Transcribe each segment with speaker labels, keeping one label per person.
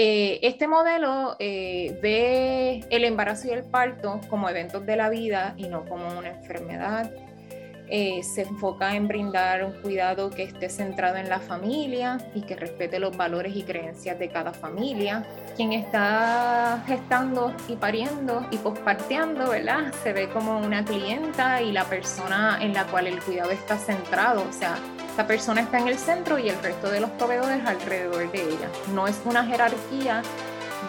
Speaker 1: Eh, este modelo eh, ve el embarazo y el parto como eventos de la vida y no como una enfermedad. Eh, se enfoca en brindar un cuidado que esté centrado en la familia y que respete los valores y creencias de cada familia. Quien está gestando y pariendo y posparteando, ¿verdad? Se ve como una clienta y la persona en la cual el cuidado está centrado, o sea, esta persona está en el centro y el resto de los proveedores alrededor de ella. No es una jerarquía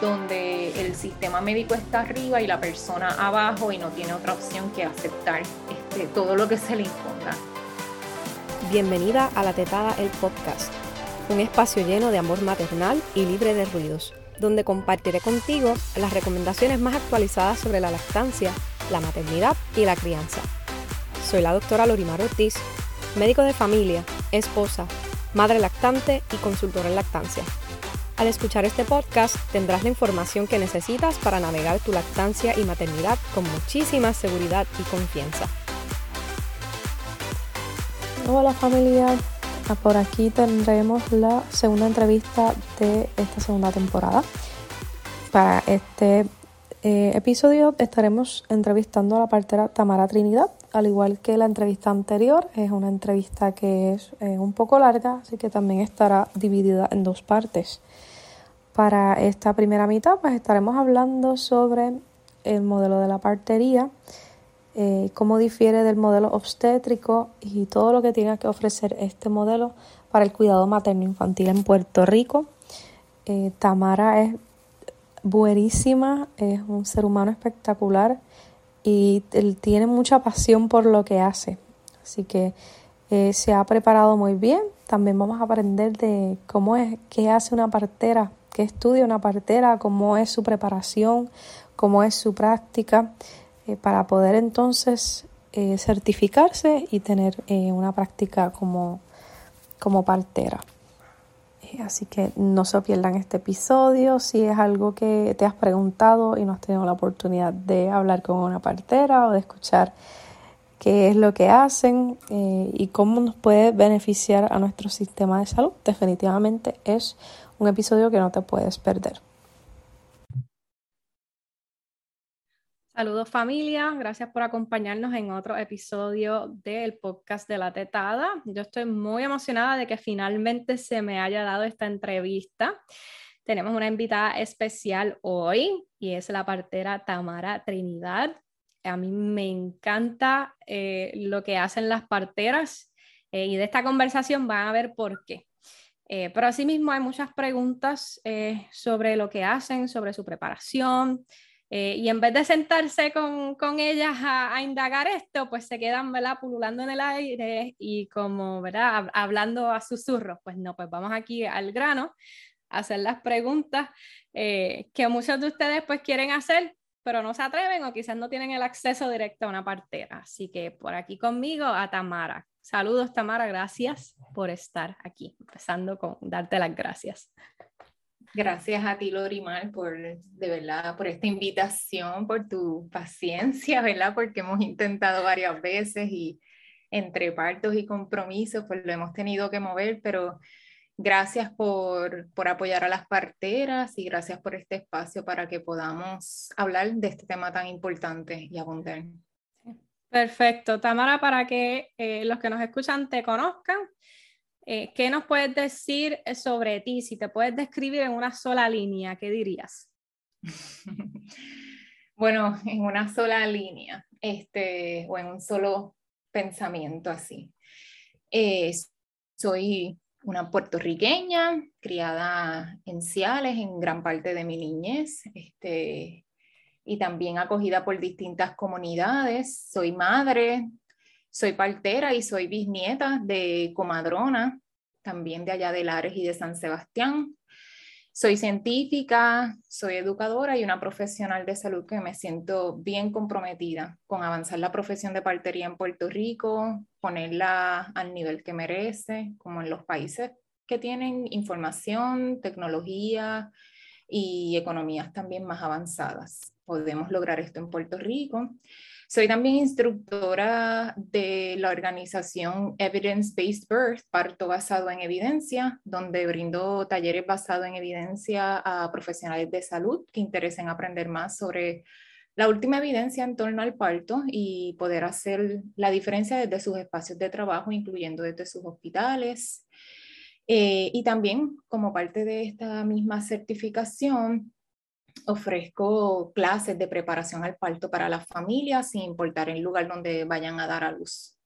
Speaker 1: donde el sistema médico está arriba y la persona abajo y no tiene otra opción que aceptar este, todo lo que se le imponga.
Speaker 2: Bienvenida a La Tetada, el podcast, un espacio lleno de amor maternal y libre de ruidos, donde compartiré contigo las recomendaciones más actualizadas sobre la lactancia, la maternidad y la crianza. Soy la doctora Lorimar Ortiz, médico de familia, esposa, madre lactante y consultora en lactancia. Al escuchar este podcast tendrás la información que necesitas para navegar tu lactancia y maternidad con muchísima seguridad y confianza.
Speaker 3: Hola familia, ah, por aquí tendremos la segunda entrevista de esta segunda temporada. Para este eh, episodio estaremos entrevistando a la partera Tamara Trinidad, al igual que la entrevista anterior. Es una entrevista que es eh, un poco larga, así que también estará dividida en dos partes. Para esta primera mitad, pues estaremos hablando sobre el modelo de la partería, eh, cómo difiere del modelo obstétrico y todo lo que tiene que ofrecer este modelo para el cuidado materno-infantil en Puerto Rico. Eh, Tamara es buenísima, es un ser humano espectacular y él tiene mucha pasión por lo que hace. Así que eh, se ha preparado muy bien. También vamos a aprender de cómo es, qué hace una partera qué estudia una partera, cómo es su preparación, cómo es su práctica, eh, para poder entonces eh, certificarse y tener una práctica como, como partera. Así que no se pierdan este episodio. Si es algo que te has preguntado y no has tenido la oportunidad de hablar con una partera o de escuchar qué es lo que hacen y cómo nos puede beneficiar a nuestro sistema de salud, definitivamente es un episodio que no te puedes perder.
Speaker 2: Saludos familia, gracias por acompañarnos en otro episodio del podcast de la tetada. Yo estoy muy emocionada de que finalmente se me haya dado esta entrevista. Tenemos una invitada especial hoy y es la partera Tamara Trinidad. A mí me encanta eh, lo que hacen las parteras eh, y de esta conversación van a ver por qué. Eh, pero asimismo hay muchas preguntas eh, sobre lo que hacen, sobre su preparación. Eh, y en vez de sentarse con, con ellas a, indagar esto, pues se quedan ¿verdad? pululando en el aire y como ¿verdad? hablando a susurros. Pues no, pues vamos aquí al grano, a hacer las preguntas que muchos de ustedes pues quieren hacer, pero no se atreven o quizás no tienen el acceso directo a una partera. Así que por aquí conmigo a Tamara. Saludos, Tamara, gracias por estar aquí, empezando con darte las gracias.
Speaker 1: Gracias a ti, Lorimar, por de verdad, por esta invitación, por tu paciencia, ¿verdad? Porque hemos intentado varias veces y entre partos y compromisos, pues lo hemos tenido que mover, pero gracias por, por apoyar a las parteras y gracias por este espacio para que podamos hablar de este tema tan importante y abundar.
Speaker 2: Perfecto. Tamara, para que eh, los que nos escuchan te conozcan, eh, ¿qué nos puedes decir sobre ti? Si te puedes describir en una sola línea, ¿qué dirías?
Speaker 1: bueno, en una sola línea, este, o en un solo pensamiento así. Eh, soy una puertorriqueña, criada en Ciales en gran parte de mi niñez. Este, y también acogida por distintas comunidades. Soy madre, soy partera y soy bisnieta de comadrona, también de allá de Lares y de San Sebastián. Soy científica, soy educadora y una profesional de salud que me siento bien comprometida con avanzar la profesión de partería en Puerto Rico, ponerla al nivel que merece, como en los países que tienen información, tecnología, y economías también más avanzadas. Podemos lograr esto en Puerto Rico. Soy también instructora de la organización Evidence Based Birth, parto basado en evidencia, donde brindo talleres basados en evidencia a profesionales de salud que interesen aprender más sobre la última evidencia en torno al parto y poder hacer la diferencia desde sus espacios de trabajo, incluyendo desde sus hospitales. Eh, y también como parte de esta misma certificación, ofrezco clases de preparación al parto para las familias, sin importar el lugar donde vayan a dar a luz.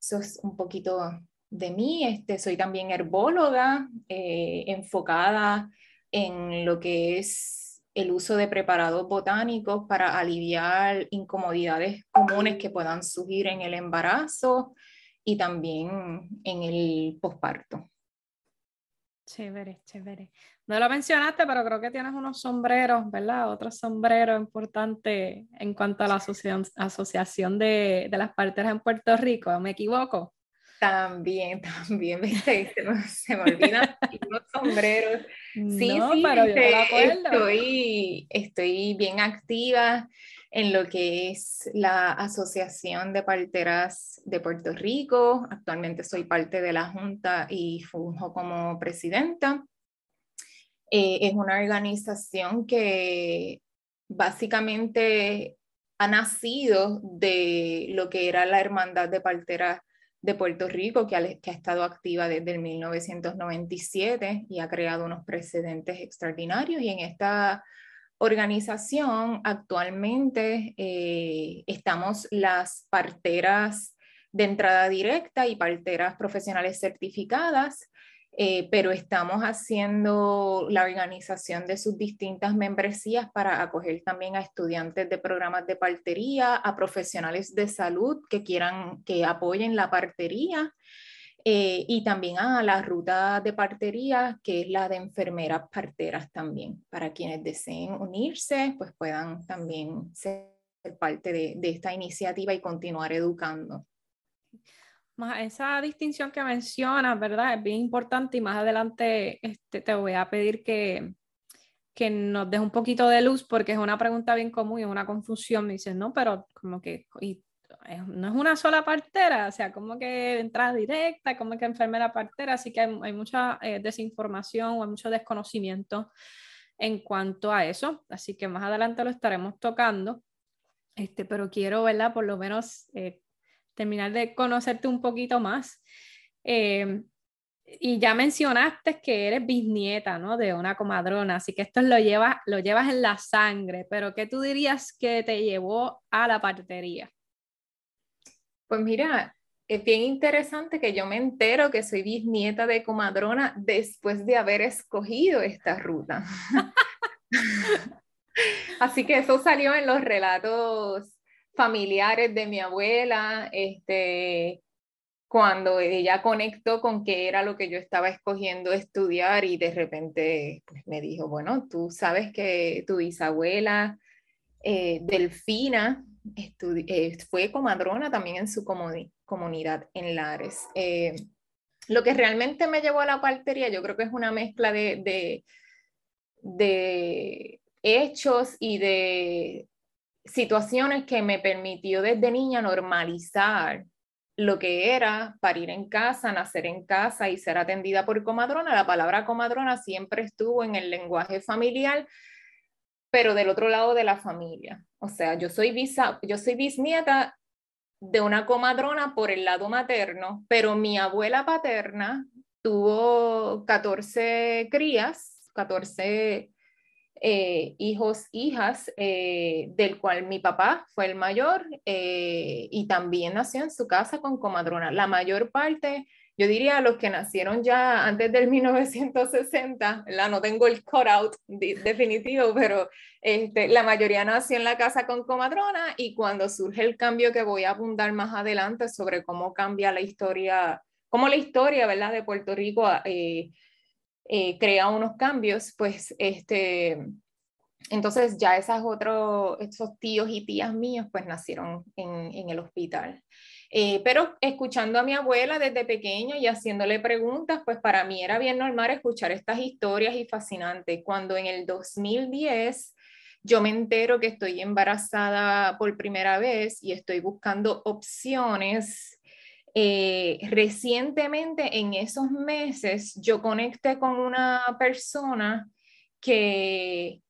Speaker 1: Eso es un poquito de mí. Este, soy también herbóloga, eh, enfocada en lo que es el uso de preparados botánicos para aliviar incomodidades comunes que puedan surgir en el embarazo y también en el posparto.
Speaker 2: Chévere, chévere. No lo mencionaste, pero creo que tienes unos sombreros, ¿verdad? Otros sombreros importantes en cuanto a la asociación, asociación de, de, las parteras en Puerto Rico. ¿Me equivoco?
Speaker 1: También, también, ¿viste? Se me, se me olvidan unos sombreros. Sí,
Speaker 2: no,
Speaker 1: sí,
Speaker 2: pero yo me
Speaker 1: este,
Speaker 2: acuerdo.
Speaker 1: estoy, estoy bien activa en lo que es la Asociación de Parteras de Puerto Rico. Actualmente soy parte de la Junta y funjo como presidenta. Eh, es una organización que básicamente ha nacido de lo que era la Hermandad de Parteras de Puerto Rico, que ha, estado activa desde el 1997 y ha creado unos precedentes extraordinarios. Y en esta organización actualmente eh, estamos las parteras de entrada directa y parteras profesionales certificadas, eh, pero estamos haciendo la organización de sus distintas membresías para acoger también a estudiantes de programas de partería, a profesionales de salud que quieran que apoyen la partería eh, y también a la ruta de partería, que es la de enfermeras parteras también, para quienes deseen unirse, pues puedan también ser parte de, de esta iniciativa y continuar educando.
Speaker 2: Esa distinción que mencionas, ¿verdad? Es bien importante y más adelante este, te voy a pedir que, que nos des un poquito de luz porque es una pregunta bien común y es una confusión. Me dicen, no, pero como que, y no es una sola partera, o sea, como que entrada directa, como que enfermera partera, así que hay, hay mucha eh, desinformación o hay mucho desconocimiento en cuanto a eso, así que más adelante lo estaremos tocando, este, pero quiero, ¿verdad? Por lo menos eh, terminar de conocerte un poquito más. Eh, y ya mencionaste que eres bisnieta, ¿no? De una comadrona, así que esto lo llevas, lo llevas en la sangre, pero ¿qué tú dirías que te llevó a la partería?
Speaker 1: Pues mira, es bien interesante que yo me entero que soy bisnieta de comadrona después de haber escogido esta ruta. Así que eso salió en los relatos familiares de mi abuela, este, cuando ella conectó con qué era lo que yo estaba escogiendo estudiar y de repente pues, me dijo, bueno, tú sabes que tu bisabuela eh, Delfina eh, fue comadrona también en su comunidad en Lares. Eh, lo que realmente me llevó a la partería, yo creo que es una mezcla de, de, de hechos y de situaciones que me permitió desde niña normalizar lo que era parir en casa, nacer en casa y ser atendida por comadrona. La palabra comadrona siempre estuvo en el lenguaje familiar, pero del otro lado de la familia. O sea, yo soy, bisa, yo soy bisnieta de una comadrona por el lado materno, pero mi abuela paterna tuvo 14 crías, 14 eh, hijos, hijas, eh, del cual mi papá fue el mayor eh, y también nació en su casa con comadrona. La mayor parte yo diría los que nacieron ya antes del 1960, la no tengo el cutout definitivo, pero este, la mayoría nació en la casa con comadrona y cuando surge el cambio que voy a abundar más adelante sobre cómo cambia la historia, cómo la historia ¿verdad? de Puerto Rico eh, crea unos cambios, pues este, entonces ya esas otros, esos tíos y tías míos pues nacieron en, el hospital. Eh, pero escuchando a mi abuela desde pequeño y haciéndole preguntas, pues para mí era bien normal escuchar estas historias y fascinantes. Cuando en el 2010 yo me entero que estoy embarazada por primera vez y estoy buscando opciones, eh, recientemente en esos meses yo conecté con una persona que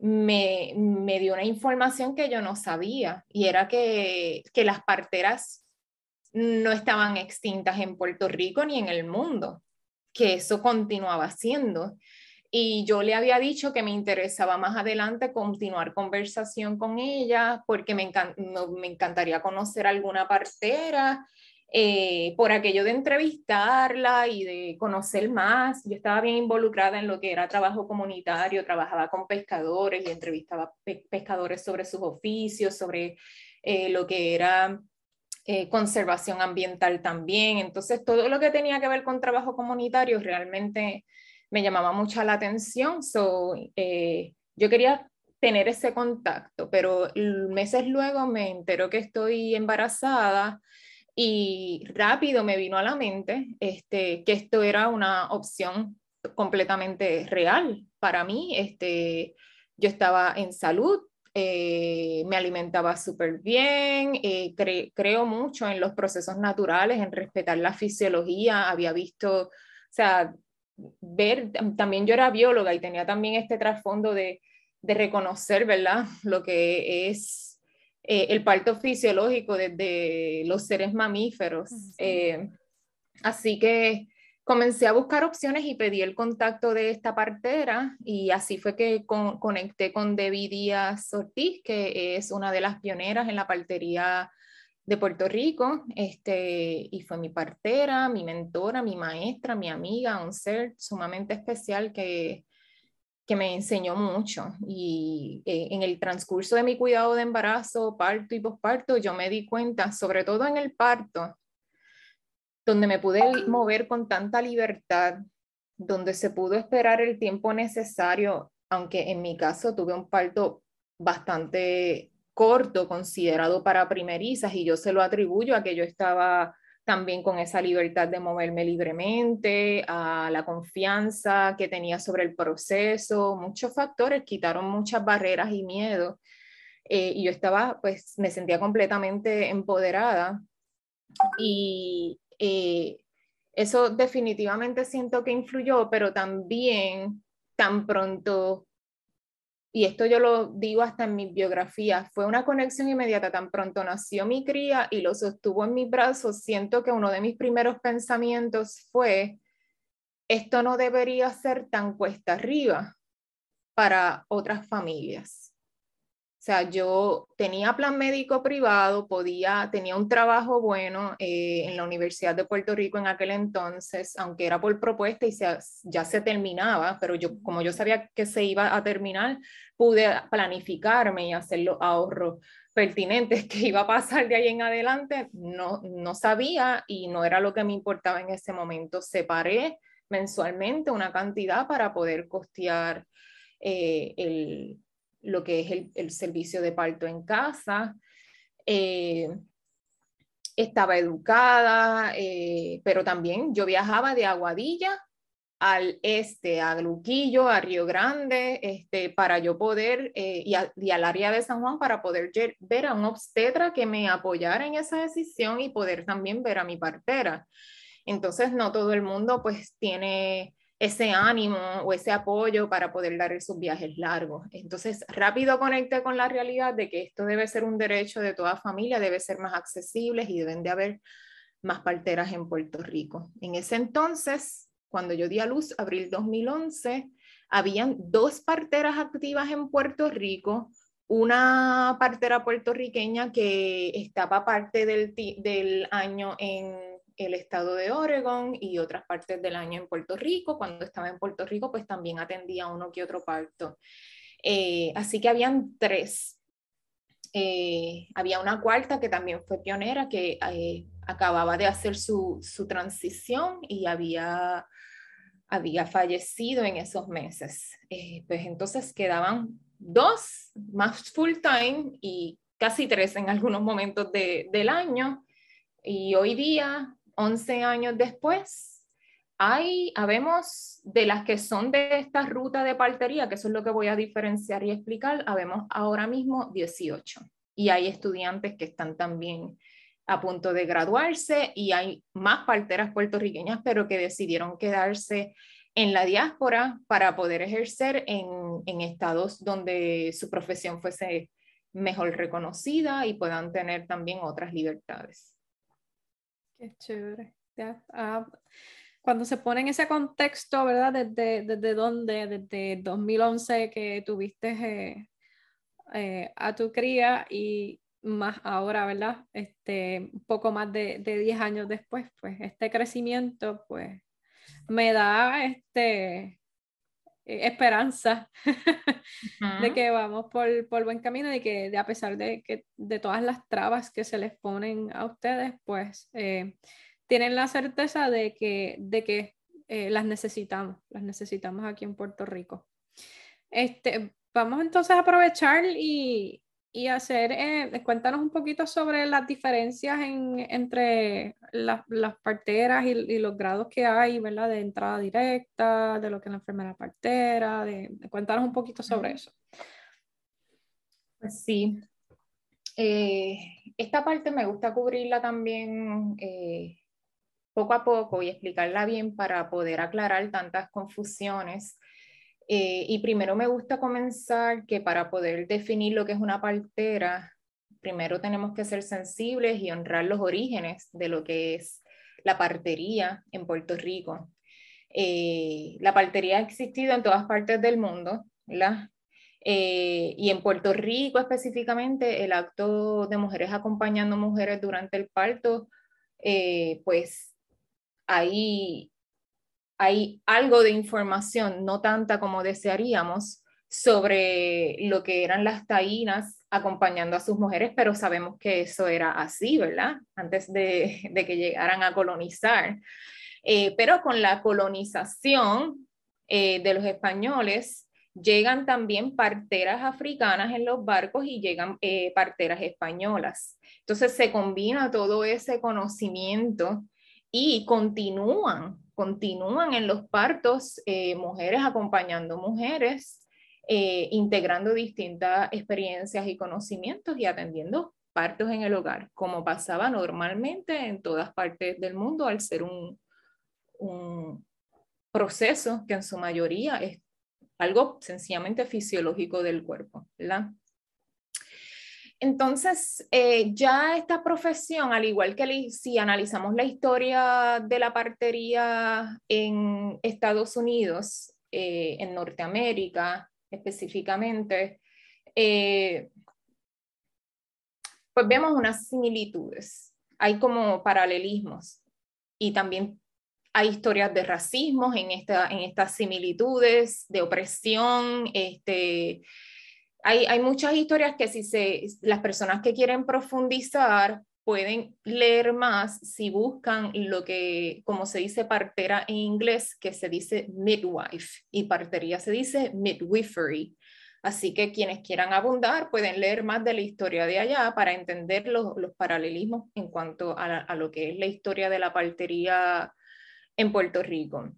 Speaker 1: me, me, dio una información que yo no sabía y era que, que las parteras no estaban extintas en Puerto Rico ni en el mundo, que eso continuaba siendo. Y yo le había dicho que me interesaba más adelante continuar conversación con ella porque me, me encantaría conocer alguna partera eh, por aquello de entrevistarla y de conocer más. Yo estaba bien involucrada en lo que era trabajo comunitario, trabajaba con pescadores y entrevistaba pescadores sobre sus oficios, sobre eh, lo que era eh, conservación ambiental también. Entonces, todo lo que tenía que ver con trabajo comunitario realmente me llamaba mucho la atención. So, eh, yo quería tener ese contacto, pero meses luego me enteró que estoy embarazada y rápido me vino a la mente este, que esto era una opción completamente real para mí. Este, yo estaba en salud, eh, me alimentaba súper bien, eh, creo mucho en los procesos naturales, en respetar la fisiología, había visto, o sea, ver, también yo era bióloga y tenía también este trasfondo de, de reconocer, ¿verdad? Lo que es eh, el parto fisiológico desde los seres mamíferos. así que comencé a buscar opciones y pedí el contacto de esta partera y así fue que conecté con Debbie Díaz Ortiz, que es una de las pioneras en la partería de Puerto Rico, este, y fue mi partera, mi mentora, mi maestra, mi amiga, un ser sumamente especial que, que me enseñó mucho. Y eh, en el transcurso de mi cuidado de embarazo, parto y posparto, yo me di cuenta, sobre todo en el parto, donde me pude mover con tanta libertad, donde se pudo esperar el tiempo necesario, aunque en mi caso tuve un parto bastante corto considerado para primerizas y yo se lo atribuyo a que yo estaba también con esa libertad de moverme libremente, a la confianza que tenía sobre el proceso, muchos factores quitaron muchas barreras y miedos eh, y yo estaba, pues me sentía completamente empoderada. Y, eh, eso definitivamente siento que influyó, pero también tan pronto, y esto yo lo digo hasta en mi biografía, fue una conexión inmediata, tan pronto nació mi cría y lo sostuvo en mis brazos, siento que uno de mis primeros pensamientos fue, esto no debería ser tan cuesta arriba para otras familias o sea, yo tenía plan médico privado, podía, tenía un trabajo bueno eh, en la Universidad de Puerto Rico en aquel entonces, aunque era por propuesta y ya se terminaba, pero yo, como yo sabía que se iba a terminar, pude planificarme y hacer los ahorros pertinentes que iba a pasar de ahí en adelante, no, no sabía y no era lo que me importaba en ese momento. Separé mensualmente una cantidad para poder costear eh, el, lo que es el, servicio de parto en casa. Eh, estaba educada, eh, pero también yo viajaba de Aguadilla al este, a Luquillo, a Río Grande, este, para yo poder, eh, y, al área de San Juan, para poder ver a un obstetra que me apoyara en esa decisión y poder también ver a mi partera. Entonces, no todo el mundo pues tiene ese ánimo o ese apoyo para poder dar esos viajes largos. Entonces, rápido conecté con la realidad de que esto debe ser un derecho de toda familia, debe ser más accesible y deben de haber más parteras en Puerto Rico. En ese entonces, cuando yo di a luz, abril 2011, habían dos parteras activas en Puerto Rico, una partera puertorriqueña que estaba parte del, del año en el estado de Oregon y otras partes del año en Puerto Rico. Cuando estaba en Puerto Rico, pues también atendía uno que otro parto. Eh, así que habían tres. Eh, había una cuarta que también fue pionera, que eh, acababa de hacer su, su, transición y había, había fallecido en esos meses. pues entonces quedaban dos más full time y casi tres en algunos momentos de, del año Y hoy día, 11 años después, hay, habemos de las que son de esta ruta de partería, que eso es lo que voy a diferenciar y explicar, habemos ahora mismo 18. Y hay estudiantes que están también a punto de graduarse y hay más parteras puertorriqueñas, pero que decidieron quedarse en la diáspora para poder ejercer en, en estados donde su profesión fuese mejor reconocida y puedan tener también otras libertades.
Speaker 2: Qué chévere. Ah, cuando se pone en ese contexto, ¿verdad? Desde, desde dónde, desde 2011 que tuviste eh, eh, a tu cría y más ahora, ¿verdad? Este, un poco más de, de 10 años después, pues este crecimiento, pues me da este, eh, esperanza de que vamos por, por, buen camino y que de, a pesar de, que, de todas las trabas que se les ponen a ustedes, pues eh, tienen la certeza de que, de que eh, las necesitamos, las necesitamos aquí en Puerto Rico. Este, vamos entonces a aprovechar y, y hacer, eh, cuéntanos un poquito sobre las diferencias entre las parteras y, los grados que hay, ¿verdad? De entrada directa, de lo que es la enfermera partera, de, cuéntanos un poquito sobre eso.
Speaker 1: Pues sí. Eh, esta parte me gusta cubrirla también eh, poco a poco y explicarla bien para poder aclarar tantas confusiones eh, y primero me gusta comenzar que para poder definir lo que es una partera, primero tenemos que ser sensibles y honrar los orígenes de lo que es la partería en Puerto Rico. Eh, la partería ha existido en todas partes del mundo, ¿verdad? Eh, y en Puerto Rico específicamente, el acto de mujeres acompañando mujeres durante el parto, pues ahí hay algo de información, no tanta como desearíamos, sobre lo que eran las taínas acompañando a sus mujeres, pero sabemos que eso era así, ¿verdad? Antes de, que llegaran a colonizar. Eh, pero con la colonización eh, de los españoles, llegan también parteras africanas en los barcos y llegan eh, parteras españolas. Entonces se combina todo ese conocimiento y continúan continúan en los partos eh, mujeres acompañando mujeres, eh, integrando distintas experiencias y conocimientos y atendiendo partos en el hogar, como pasaba normalmente en todas partes del mundo al ser un, un proceso que en su mayoría es algo sencillamente fisiológico del cuerpo, ¿verdad? Entonces, eh, ya esta profesión, al igual que si analizamos la historia de la partería en Estados Unidos, eh, en Norteamérica específicamente, eh, pues vemos unas similitudes, hay como paralelismos y también hay historias de racismo en, en estas similitudes, de opresión, este, hay, muchas historias que si se, las personas que quieren profundizar pueden leer más si buscan lo que, como se dice partera en inglés, que se dice midwife y partería se dice midwifery. Así que quienes quieran abundar pueden leer más de la historia de allá para entender los, paralelismos en cuanto a, a, lo que es la historia de la partería en Puerto Rico.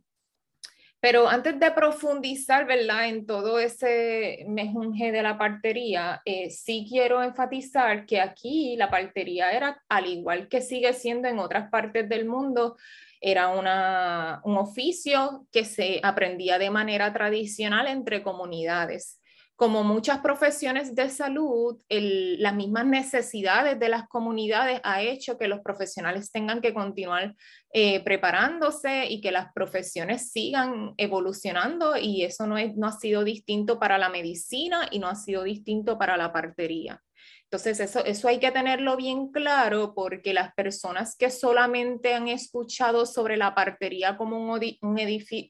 Speaker 1: Pero antes de profundizar, ¿verdad? En todo ese mejunje de la partería, eh, sí quiero enfatizar que aquí la partería era, al igual que sigue siendo en otras partes del mundo, era una, un oficio que se aprendía de manera tradicional entre comunidades como muchas profesiones de salud, las mismas necesidades de las comunidades ha hecho que los profesionales tengan que continuar eh, preparándose y que las profesiones sigan evolucionando y eso no, no ha sido distinto para la medicina y no ha sido distinto para la partería. Entonces, eso, eso hay que tenerlo bien claro porque las personas que solamente han escuchado sobre la partería como un, un,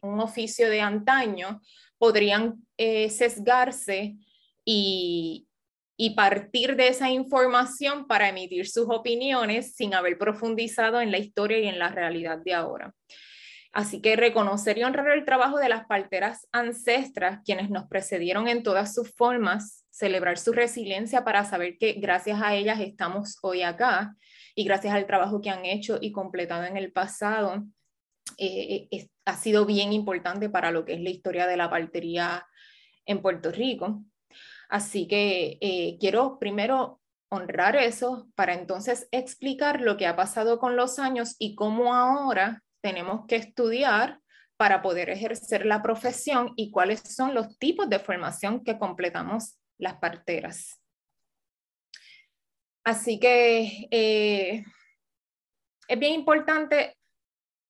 Speaker 1: un oficio de antaño, podrían eh, sesgarse y, y partir de esa información para emitir sus opiniones sin haber profundizado en la historia y en la realidad de ahora. Así que reconocer y honrar el trabajo de las parteras ancestras, quienes nos precedieron en todas sus formas, celebrar su resiliencia para saber que gracias a ellas estamos hoy acá y gracias al trabajo que han hecho y completado en el pasado, eh, eh, ha sido bien importante para lo que es la historia de la partería en Puerto Rico. Así que eh, quiero primero honrar eso para entonces explicar lo que ha pasado con los años y cómo ahora tenemos que estudiar para poder ejercer la profesión y cuáles son los tipos de formación que completamos las parteras. Así que eh, es bien importante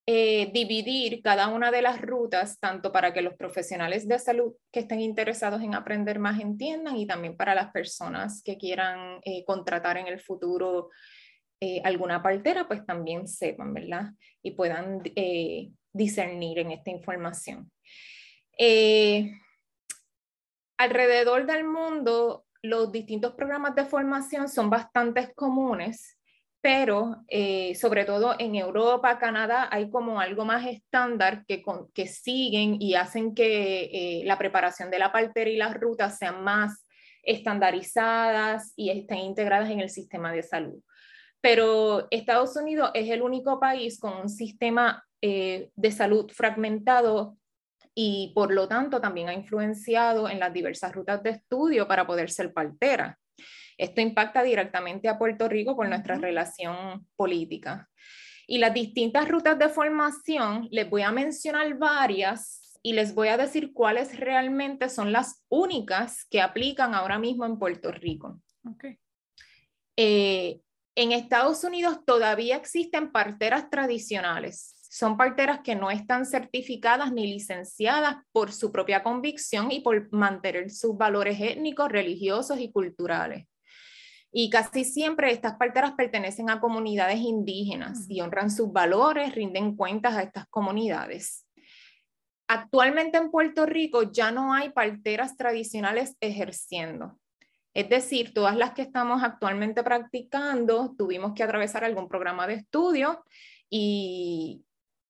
Speaker 1: eh, dividir cada una de las rutas, tanto para que los profesionales de salud que estén interesados en aprender más entiendan y también para las personas que quieran eh, contratar en el futuro alguna partera, pues también sepan, ¿verdad? Y puedan discernir en esta información. Alrededor del mundo los distintos programas de formación son bastante comunes, pero eh, sobre todo en Europa, Canadá, hay como algo más estándar que, que siguen y hacen que eh, la preparación de la partera y las rutas sean más estandarizadas y estén integradas en el sistema de salud. Pero Estados Unidos es el único país con un sistema eh, de salud fragmentado y por lo tanto también ha influenciado en las diversas rutas de estudio para poder ser partera. Esto impacta directamente a Puerto Rico por nuestra relación política. Y las distintas rutas de formación, les voy a mencionar varias y les voy a decir cuáles realmente son las únicas que aplican ahora mismo en Puerto Rico. Okay. Eh, en Estados Unidos todavía existen parteras tradicionales, son parteras que no están certificadas ni licenciadas por su propia convicción y por mantener sus valores étnicos, religiosos y culturales. Y casi siempre estas parteras pertenecen a comunidades indígenas y honran sus valores, rinden cuentas a estas comunidades. Actualmente en Puerto Rico ya no hay parteras tradicionales ejerciendo. Es decir, todas las que estamos actualmente practicando tuvimos que atravesar algún programa de estudio y,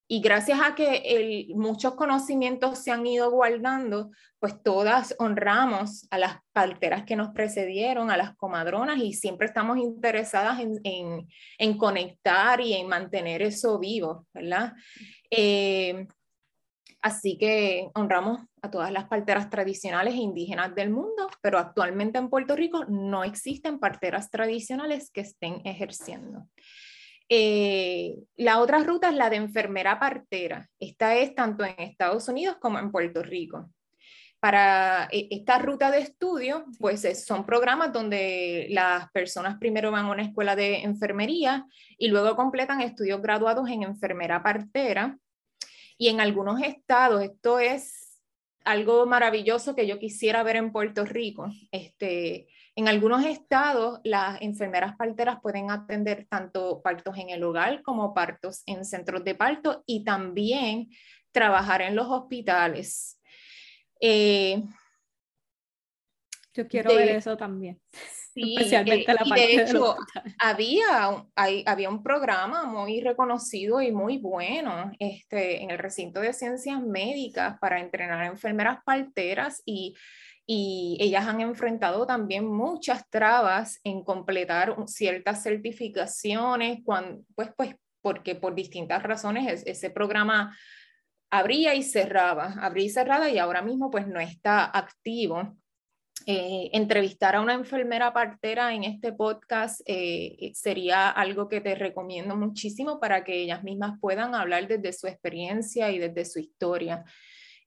Speaker 1: y gracias a que muchos conocimientos se han ido guardando, pues todas honramos a las parteras que nos precedieron, a las comadronas, y siempre estamos interesadas en, conectar y en mantener eso vivo, ¿verdad? Eh, así que honramos a todas las parteras tradicionales e indígenas del mundo, pero actualmente en Puerto Rico no existen parteras tradicionales que estén ejerciendo. Eh, la otra ruta es la de enfermera partera. Esta es tanto en Estados Unidos como en Puerto Rico. Para eh, esta ruta de estudio, pues son programas donde las personas primero van a una escuela de enfermería y luego completan estudios graduados en enfermera partera. Y en algunos estados, esto es algo maravilloso que yo quisiera ver en Puerto Rico. Este, en algunos estados, las enfermeras parteras pueden atender tanto partos en el hogar como partos en centros de parto y también trabajar en los hospitales.
Speaker 2: Eh, Yo quiero ver eso también.
Speaker 1: Sí, especialmente la parte de hecho, había, había un programa muy reconocido y muy bueno este, en el recinto de ciencias médicas para entrenar a enfermeras parteras y y ellas han enfrentado también muchas trabas en completar ciertas certificaciones, pues, pues porque por distintas razones ese programa abría y cerraba, abría y cerraba y ahora mismo pues no está activo. Eh, entrevistar a una enfermera partera en este podcast eh, sería algo que te recomiendo muchísimo para que ellas mismas puedan hablar desde su experiencia y desde su historia.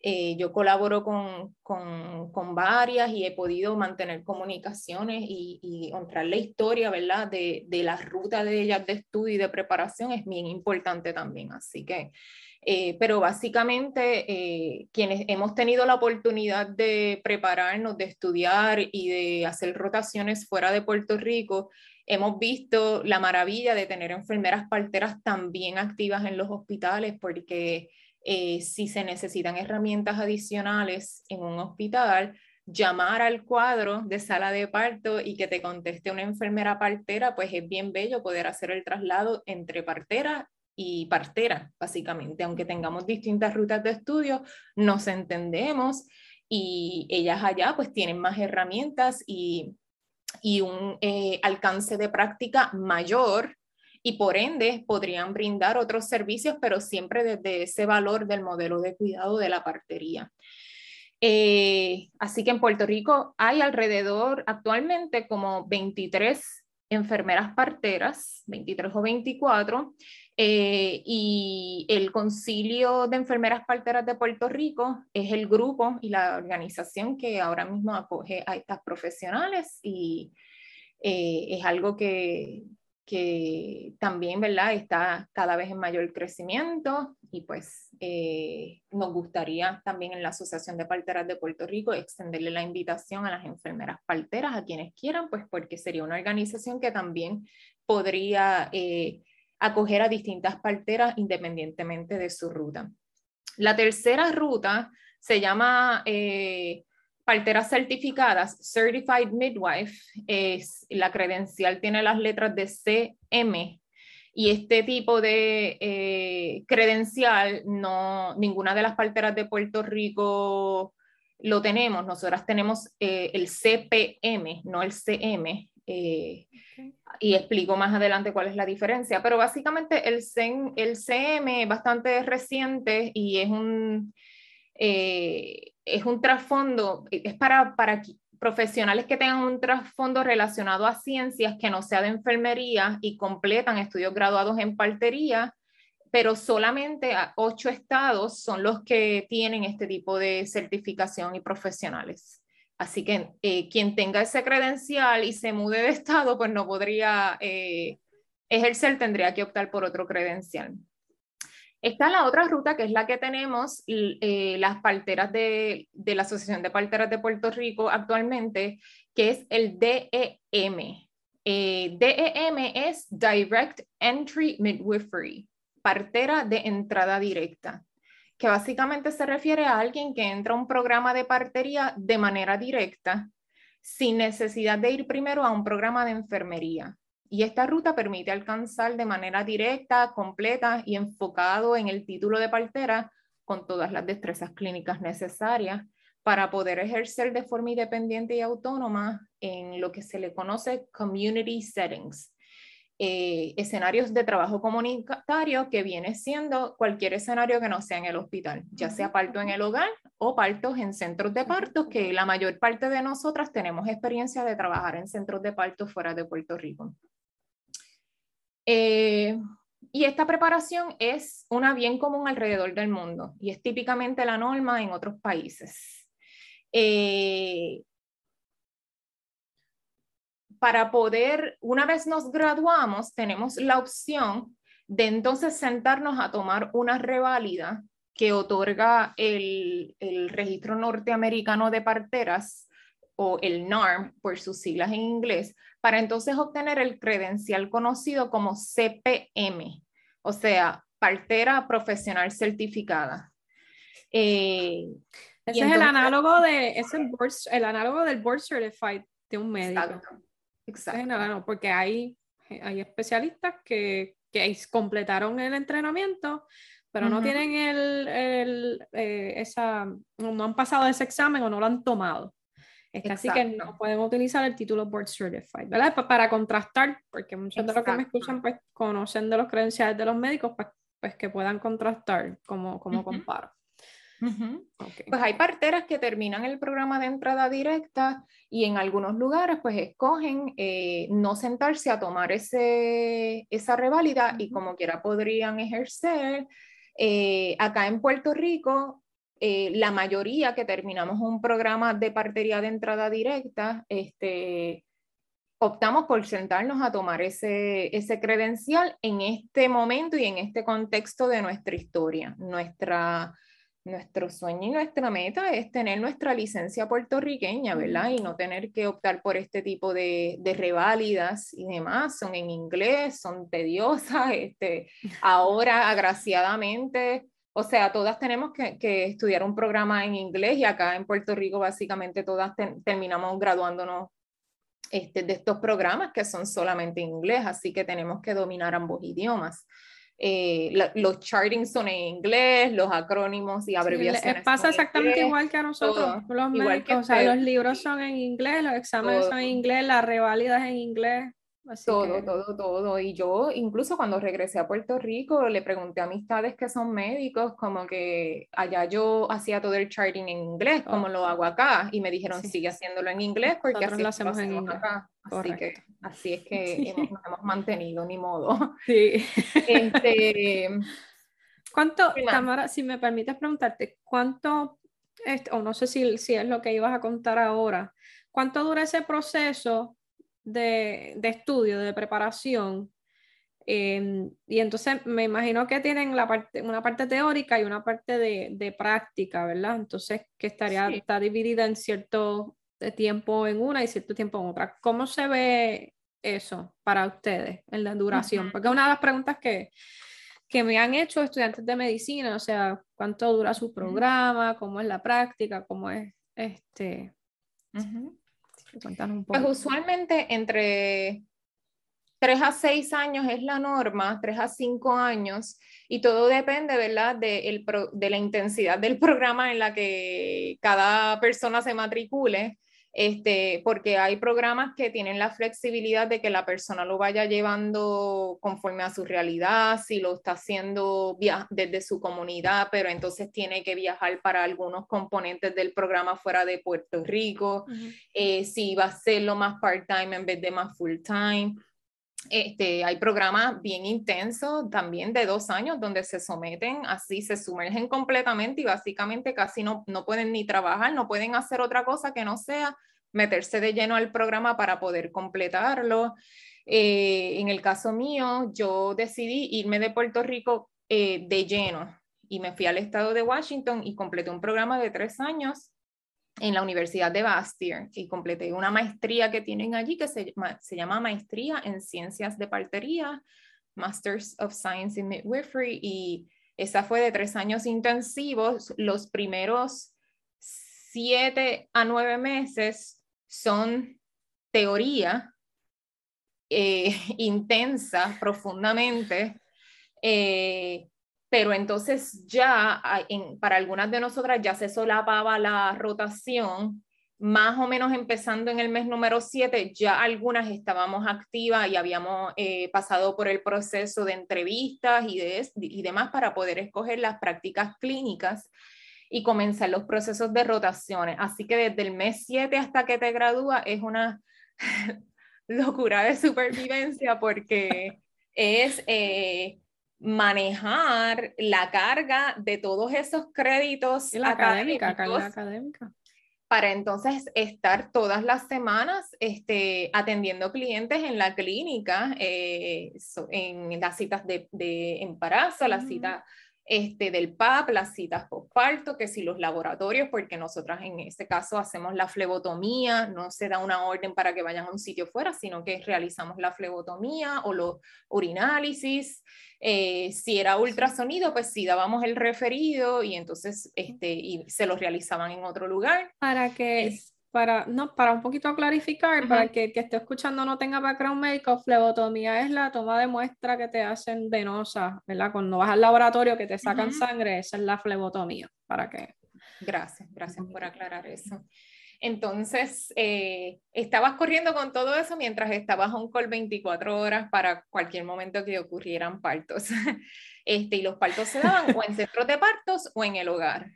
Speaker 1: Eh, yo colaboro con, con, con, varias y he podido mantener comunicaciones y, y la historia, ¿verdad? De, de la ruta de ellas de estudio y de preparación es bien importante también. Así que, eh, pero básicamente eh, quienes hemos tenido la oportunidad de prepararnos, de estudiar y de hacer rotaciones fuera de Puerto Rico, hemos visto la maravilla de tener enfermeras parteras también activas en los hospitales porque eh, si se necesitan herramientas adicionales en un hospital, llamar al cuadro de sala de parto y que te conteste una enfermera partera, pues es bien bello poder hacer el traslado entre partera y partera, básicamente. Aunque tengamos distintas rutas de estudio, nos entendemos y ellas allá pues tienen más herramientas y, y un eh, alcance de práctica mayor y por ende podrían brindar otros servicios, pero siempre desde ese valor del modelo de cuidado de la partería. Eh, así que en Puerto Rico hay alrededor actualmente como 23 enfermeras parteras, 23 o 24, eh, y el Concilio de Enfermeras Parteras de Puerto Rico es el grupo y la organización que ahora mismo acoge a estas profesionales y eh, es algo que, que también, ¿verdad? Está cada vez en mayor crecimiento y pues eh, nos gustaría también en la Asociación de Parteras de Puerto Rico extenderle la invitación a las enfermeras parteras, a quienes quieran, pues porque sería una organización que también podría eh, acoger a distintas parteras independientemente de su ruta. La tercera ruta se llama eh, parteras certificadas, Certified Midwife, es, la credencial tiene las letras de CM y este tipo de eh, credencial, no, ninguna de las parteras de Puerto Rico lo tenemos. Nosotras tenemos eh, el CPM, no el CM. Eh, y explico más adelante cuál es la diferencia. Pero básicamente el, el CM es bastante reciente y es un, es un trasfondo, es para, para profesionales que tengan un trasfondo relacionado a ciencias que no sea de enfermería y completan estudios graduados en partería, pero solamente ocho estados son los que tienen este tipo de certificación y profesionales. Así que eh, quien tenga ese credencial y se mude de estado, pues no podría eh, ejercer, tendría que optar por otro credencial. Está la otra ruta, que es la que tenemos eh, las parteras de, la Asociación de Parteras de Puerto Rico actualmente, que es el DEM. Eh, DEM es Direct Entry Midwifery, partera de entrada directa, que básicamente se refiere a alguien que entra a un programa de partería de manera directa, sin necesidad de ir primero a un programa de enfermería. Y esta ruta permite alcanzar de manera directa, completa y enfocado en el título de partera con todas las destrezas clínicas necesarias para poder ejercer de forma independiente y autónoma en lo que se le conoce community settings, eh, escenarios de trabajo comunitario que viene siendo cualquier escenario que no sea en el hospital, ya sea parto en el hogar o partos en centros de partos, que la mayor parte de nosotras tenemos experiencia de trabajar en centros de partos fuera de Puerto Rico. Eh, y esta preparación es una bien común alrededor del mundo y es típicamente la norma en otros países. Eh, para poder, una vez nos graduamos, tenemos la opción de entonces sentarnos a tomar una reválida que otorga el, el registro norteamericano de parteras o el NARM por sus siglas en inglés, para entonces obtener el credencial conocido como CPM, o sea, partera profesional certificada.
Speaker 2: Eh, ese es el análogo de el análogo del board certified de un médico. Exacto. exacto. porque hay, hay especialistas que, que completaron el entrenamiento, pero no tienen el, el eh, esa, no han pasado ese examen o no lo han tomado. Es casi que no podemos utilizar el título Board Certified, ¿verdad? Para contrastar, porque muchos de los que me escuchan pues conocen de los credenciales de los médicos, pues, pues que puedan contrastar como, como comparo.
Speaker 1: Pues hay parteras que terminan el programa de entrada directa y en algunos lugares pues escogen eh, no sentarse a tomar ese, esa reválida y como quiera podrían ejercer. Eh, acá en Puerto Rico eh, la mayoría que terminamos un programa de partería de entrada directa, este, optamos por sentarnos a tomar ese, ese credencial en este momento y en este contexto de nuestra historia. Nuestra, nuestro sueño y nuestra meta es tener nuestra licencia puertorriqueña, ¿verdad? Y no tener que optar por este tipo de, de reválidas y demás. Son en inglés, son tediosas. Este, ahora, agraciadamente, o sea, todas tenemos que, estudiar un programa en inglés y acá en Puerto Rico básicamente todas terminamos graduándonos este, de estos programas que son solamente en inglés, así que tenemos que dominar ambos idiomas. eh, los charting son en inglés, los acrónimos y abreviaciones.
Speaker 2: pasa exactamente igual que a nosotros, los médicos, o sea, los libros son en inglés, los exámenes son en inglés, las reválidas en inglés
Speaker 1: todo, todo, todo. Y yo incluso cuando regresé a Puerto Rico le pregunté a amistades que son médicos, como que allá yo hacía todo el charting en inglés, como lo hago acá, y me dijeron, sigue haciéndolo en inglés porque así lo hacemos, en inglés. acá. Así, que, así es que hemos, nos hemos mantenido, ni modo.
Speaker 2: Sí. Este, ¿Cuánto, Tamara, si me permites preguntarte, cuánto, o no sé si, si es lo que ibas a contar ahora, cuánto dura ese proceso de, estudio, de preparación. Em, y entonces me imagino que tienen la parte, una parte teórica y una parte de, práctica, ¿verdad? Entonces que estaría está dividida en cierto tiempo en una y cierto tiempo en otra. ¿Cómo se ve eso para ustedes en la duración? Porque una de las preguntas que, que me han hecho estudiantes de medicina, o sea, cuánto dura su programa, cómo es la práctica, cómo es este.
Speaker 1: Pues usualmente entre 3 a 6 años es la norma, 3 a 5 años, y todo depende, ¿verdad?, de, el de la intensidad del programa en la que cada persona se matricule este, porque hay programas que tienen la flexibilidad de que la persona lo vaya llevando conforme a su realidad, si lo está haciendo desde su comunidad, pero entonces tiene que viajar para algunos componentes del programa fuera de Puerto Rico, eh, si va a hacerlo más part-time en vez de más full-time. Este, hay programas bien intensos también de dos años donde se someten así, se sumergen completamente y básicamente casi no, no pueden ni trabajar, no pueden hacer otra cosa que no sea meterse de lleno al programa para poder completarlo. Eh, en el caso mío, yo decidí irme de Puerto Rico eh, de lleno y me fui al estado de Washington y completé un programa de tres años en la Universidad de Bastyr y completé una maestría que tienen allí que se, se llama Maestría en Ciencias de Partería, Masters of Science in Midwifery, y esa fue de tres años intensivos. Los primeros siete a nueve meses son teoría eh, intensa profundamente, eh, pero entonces ya para algunas de nosotras ya se solapaba la rotación, más o menos empezando en el mes número 7, ya algunas estábamos activas y habíamos eh, pasado por el proceso de entrevistas y, de, y demás para poder escoger las prácticas clínicas y comenzar los procesos de rotaciones. Así que desde el mes 7 hasta que te gradúas es una locura de supervivencia porque es... Eh, manejar la carga de todos esos créditos
Speaker 2: la académica, académica.
Speaker 1: para entonces estar todas las semanas este, atendiendo clientes en la clínica, eh, en las citas de, de embarazo, las citas este, del PAP, las citas postparto, que si los laboratorios, porque nosotras en este caso hacemos la flebotomía, no se da una orden para que vayan a un sitio fuera, sino que realizamos la flebotomía o los urinálisis, eh, si era ultrasonido, pues sí dábamos el referido y entonces este, y se lo realizaban en otro lugar.
Speaker 2: Para que, para, no, para un poquito clarificar, para que el que esté escuchando no tenga background médico, flebotomía es la toma de muestra que te hacen venosa, ¿verdad? Cuando vas al laboratorio que te sacan sangre, esa es la flebotomía, para que...
Speaker 1: Gracias, gracias por aclarar eso. Entonces, eh, estabas corriendo con todo eso mientras estabas on call 24 horas para cualquier momento que ocurrieran partos. Este, y los partos se daban o en centros de partos o en el hogar.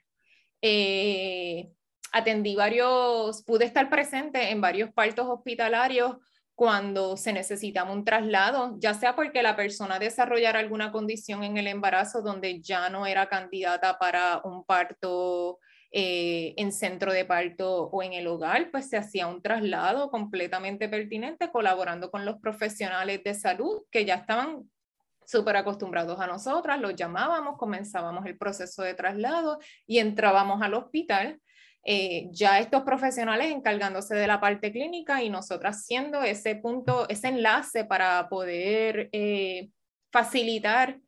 Speaker 1: Eh, atendí varios, pude estar presente en varios partos hospitalarios cuando se necesitaba un traslado, ya sea porque la persona desarrollara alguna condición en el embarazo donde ya no era candidata para un parto eh, en centro de parto o en el hogar, pues se hacía un traslado completamente pertinente colaborando con los profesionales de salud que ya estaban súper acostumbrados a nosotras, los llamábamos, comenzábamos el proceso de traslado y entrábamos al hospital. Eh, ya estos profesionales encargándose de la parte clínica y nosotras siendo ese punto, ese enlace para poder eh, facilitar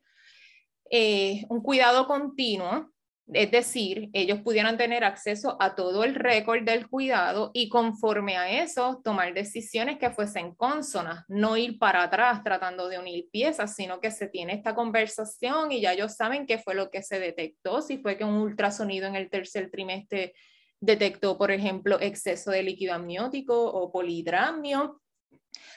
Speaker 1: un cuidado continuo. Es decir, ellos pudieran tener acceso a todo el récord del cuidado y conforme a eso tomar decisiones que fuesen consonas, no ir para atrás tratando de unir piezas, sino que se tiene esta conversación y ya ellos saben qué fue lo que se detectó, si fue que un ultrasonido en el tercer trimestre detectó, por ejemplo, exceso de líquido amniótico o polidramio,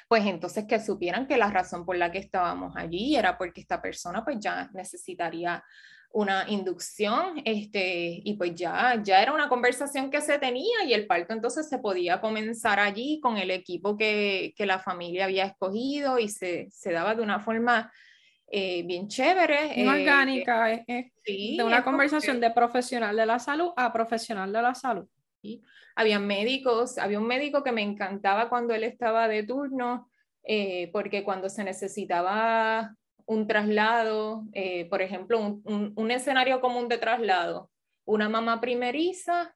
Speaker 1: pues entonces que supieran que la razón por la que estábamos allí era porque esta persona pues ya necesitaría una inducción, este, y pues ya, ya era una conversación que se tenía y el parto entonces se podía comenzar allí con el equipo que, que la familia había escogido y se, se daba de una forma eh, bien chévere.
Speaker 2: Eh, orgánica, de una conversación de profesional de la salud a profesional de la salud.
Speaker 1: Sí. Había médicos, había un médico que me encantaba cuando él estaba de turno, eh, porque cuando se necesitaba un traslado, eh, por ejemplo, un, escenario común de traslado, una mamá primeriza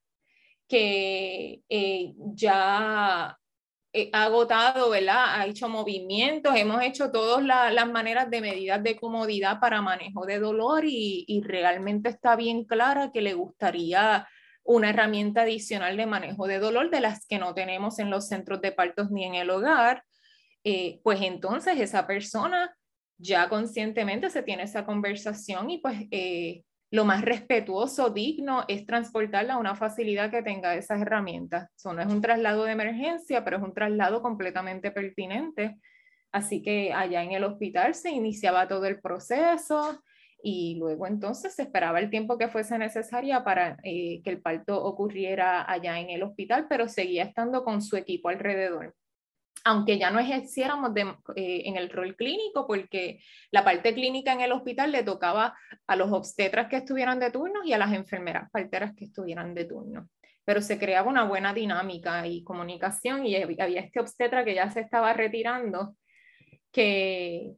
Speaker 1: que eh, ya eh, ha agotado, ¿verdad? Ha hecho movimientos, hemos hecho todas las maneras de medidas de comodidad para manejo de dolor y, y, realmente está bien clara que le gustaría una herramienta adicional de manejo de dolor de las que no tenemos en los centros de partos ni en el hogar. pues entonces esa persona ya conscientemente se tiene esa conversación y pues eh, lo más respetuoso, digno, es transportarla a una facilidad que tenga esas herramientas. Eso no es un traslado de emergencia, pero es un traslado completamente pertinente. Así que allá en el hospital se iniciaba todo el proceso y luego entonces se esperaba el tiempo que fuese necesaria para eh, que el parto ocurriera allá en el hospital, pero seguía estando con su equipo alrededor aunque ya no ejerciéramos eh, en el rol clínico, porque la parte clínica en el hospital le tocaba a los obstetras que estuvieran de turno y a las enfermeras parteras que estuvieran de turno. Pero se creaba una buena dinámica y comunicación y había este obstetra que ya se estaba retirando, que,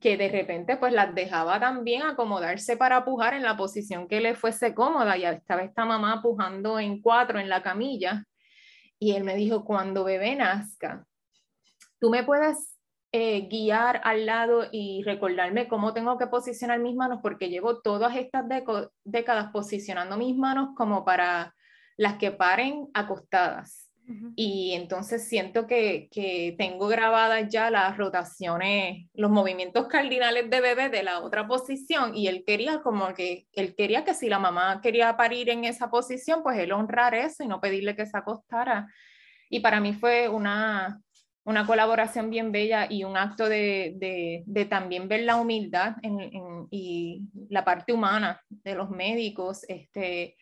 Speaker 1: que de repente pues las dejaba también acomodarse para pujar en la posición que le fuese cómoda. Y estaba esta mamá pujando en cuatro en la camilla. Y él me dijo, cuando bebé nazca, tú me puedes eh, guiar al lado y recordarme cómo tengo que posicionar mis manos, porque llevo todas estas décadas posicionando mis manos como para las que paren acostadas. Y entonces siento que, que, tengo grabadas ya las rotaciones, los movimientos cardinales de bebé de la otra posición y él quería como que, él quería que si la mamá quería parir en esa posición, pues él honrar eso y no pedirle que se acostara. Y para mí fue una, una colaboración bien bella y un acto de, de, también ver la humildad y la parte humana de los médicos, este,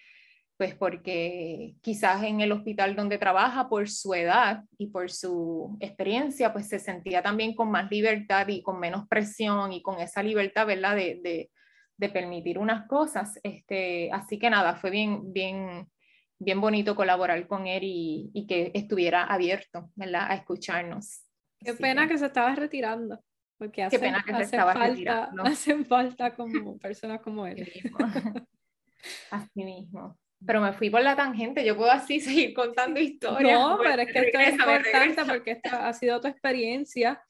Speaker 1: pues porque quizás en el hospital donde trabaja, por su edad y por su experiencia, pues se sentía también con más libertad y con menos presión y con esa libertad, ¿verdad? De, de, de permitir unas cosas. Este, así que nada, fue bien, bien, bien bonito colaborar con él y, que estuviera abierto, ¿verdad? A escucharnos.
Speaker 2: Qué pena que... se estaba retirando, porque hace, pena que se estaba falta, retirando. hacen falta como personas como él.
Speaker 1: Así mismo. Pero me fui por la tangente, yo puedo así seguir contando historias.
Speaker 2: No, pero es que esto es importante porque esta ha sido tu experiencia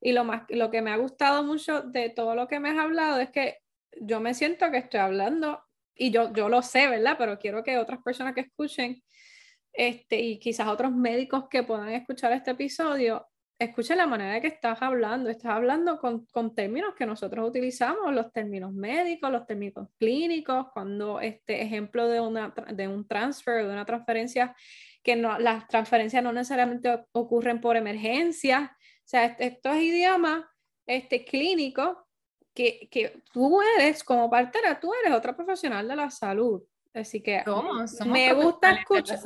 Speaker 2: y lo, más, lo que me ha gustado mucho de todo lo que me has hablado es que yo me siento que estoy hablando y yo, yo lo sé, ¿verdad? Pero quiero que otras personas que escuchen, este, y quizás otros médicos que puedan escuchar este episodio, escuchen la manera de que estás hablando. Estás hablando con, con, términos que nosotros utilizamos, los términos médicos, los términos clínicos, cuando este ejemplo de, una, de un transfer, de una transferencia, que no, las transferencias no necesariamente ocurren por emergencia. O sea, estos idiomas este, clínicos que, que tú eres como partera, tú eres otra profesional de la salud. Así que me gusta escuchar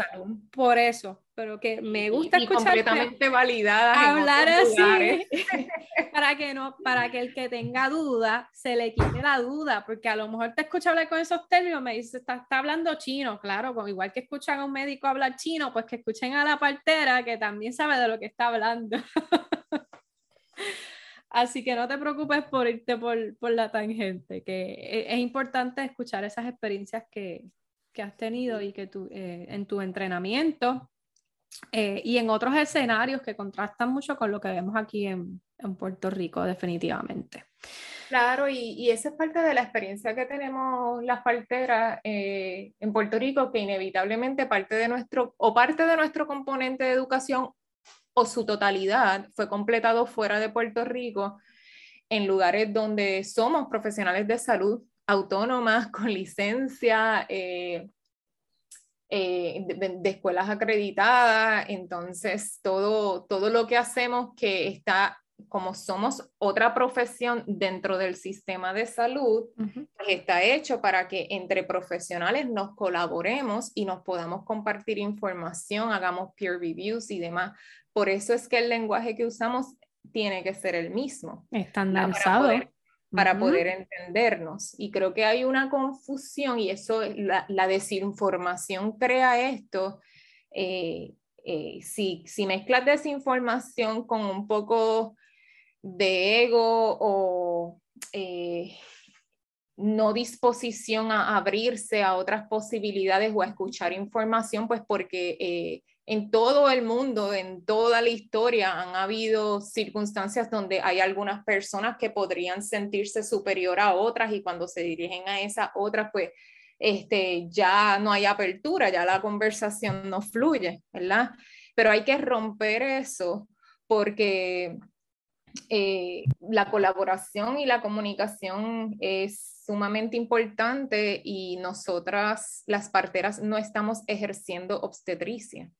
Speaker 2: por eso, pero que me gusta escuchar
Speaker 1: completamente validada
Speaker 2: hablar así para que no para que el que tenga duda se le quite la duda, porque a lo mejor te escucha hablar con esos términos, me dice está, está hablando chino, claro, igual que escuchan a un médico hablar chino, pues que escuchen a la partera que también sabe de lo que está hablando. Así que no te preocupes por irte por, por la tangente, que e, es, importante escuchar esas experiencias que, que has tenido y que tú, eh, en tu entrenamiento eh, y en otros escenarios que contrastan mucho con lo que vemos aquí en, en Puerto Rico, definitivamente.
Speaker 1: Claro, y, y esa es parte de la experiencia que tenemos las parteras eh, en Puerto Rico, que inevitablemente parte de nuestro, o parte de nuestro componente de educación o su totalidad fue completado fuera de Puerto Rico, en lugares donde somos profesionales de salud autónomas, con licencia, eh, eh, de, escuelas acreditadas. Entonces, todo, todo lo que hacemos que está como somos otra profesión dentro del sistema de salud, pues está hecho para que entre profesionales nos colaboremos y nos podamos compartir información, hagamos peer reviews y demás. Por eso es que el lenguaje que usamos tiene que ser el mismo.
Speaker 2: Estandarizado.
Speaker 1: Para poder, entendernos. Y creo que hay una confusión y eso, la, la desinformación crea esto. Eh, eh, si, si mezclas desinformación con un poco de ego o eh, no disposición a abrirse a otras posibilidades o a escuchar información, pues porque en todo el mundo, en toda la historia, han habido circunstancias donde hay algunas personas que podrían sentirse superior a otras y cuando se dirigen a esas otras, pues este, ya no hay apertura, ya la conversación no fluye, ¿verdad? Pero hay que romper eso porque eh, la colaboración y la comunicación es sumamente importante y nosotras, las parteras, no estamos ejerciendo obstetricia.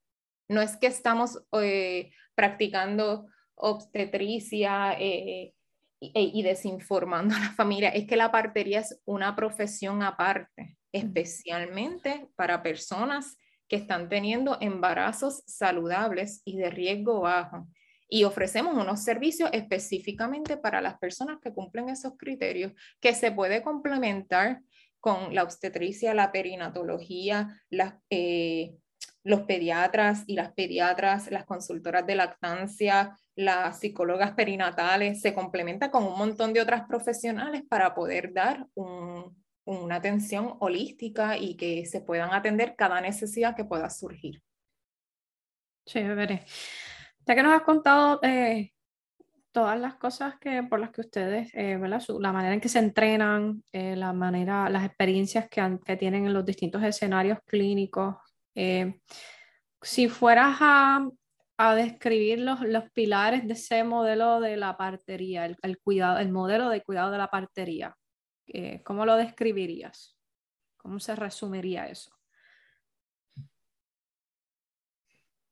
Speaker 1: No es que estamos eh, practicando obstetricia eh, y, y, desinformando a la familia, es que la partería es una profesión aparte, especialmente para personas que están teniendo embarazos saludables y de riesgo bajo. Y ofrecemos unos servicios específicamente para las personas que cumplen esos criterios, que se puede complementar con la obstetricia, la perinatología, eh, los pediatras y las pediatras, las consultoras de lactancia, las psicólogas perinatales, se complementa con un montón de otras profesionales para poder dar una atención holística y que se puedan atender cada necesidad que pueda surgir.
Speaker 2: Chévere. Ya que nos has contado eh, todas las cosas que, por las que ustedes, eh, ¿verdad? la manera en que se entrenan, eh, la manera, las experiencias que, que, tienen en los distintos escenarios clínicos, si fueras a, a describir los, los, pilares de ese modelo de la partería, el, cuidado, el modelo de cuidado de la partería, ¿cómo lo describirías? ¿Cómo se resumiría eso?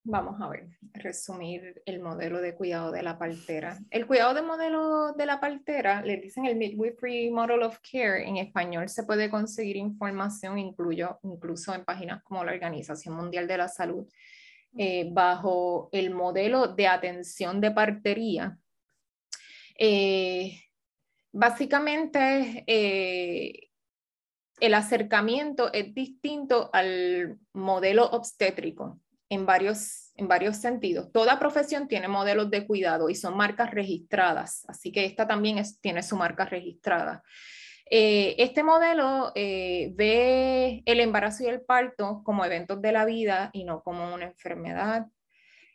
Speaker 1: Vamos a ver, resumir el modelo de cuidado de la partera. El cuidado de modelo de la partera, le dicen el Midwifery Model of Care, en español se puede conseguir información, incluyo, incluso en páginas como la Organización Mundial de la Salud, eh, bajo el modelo de atención de partería. Eh, básicamente, eh, el acercamiento es distinto al modelo obstétrico en varios, en varios sentidos. Toda profesión tiene modelos de cuidado y son marcas registradas, así que esta también tiene su marca registrada. Eh, este modelo eh, ve el embarazo y el parto como eventos de la vida y no como una enfermedad.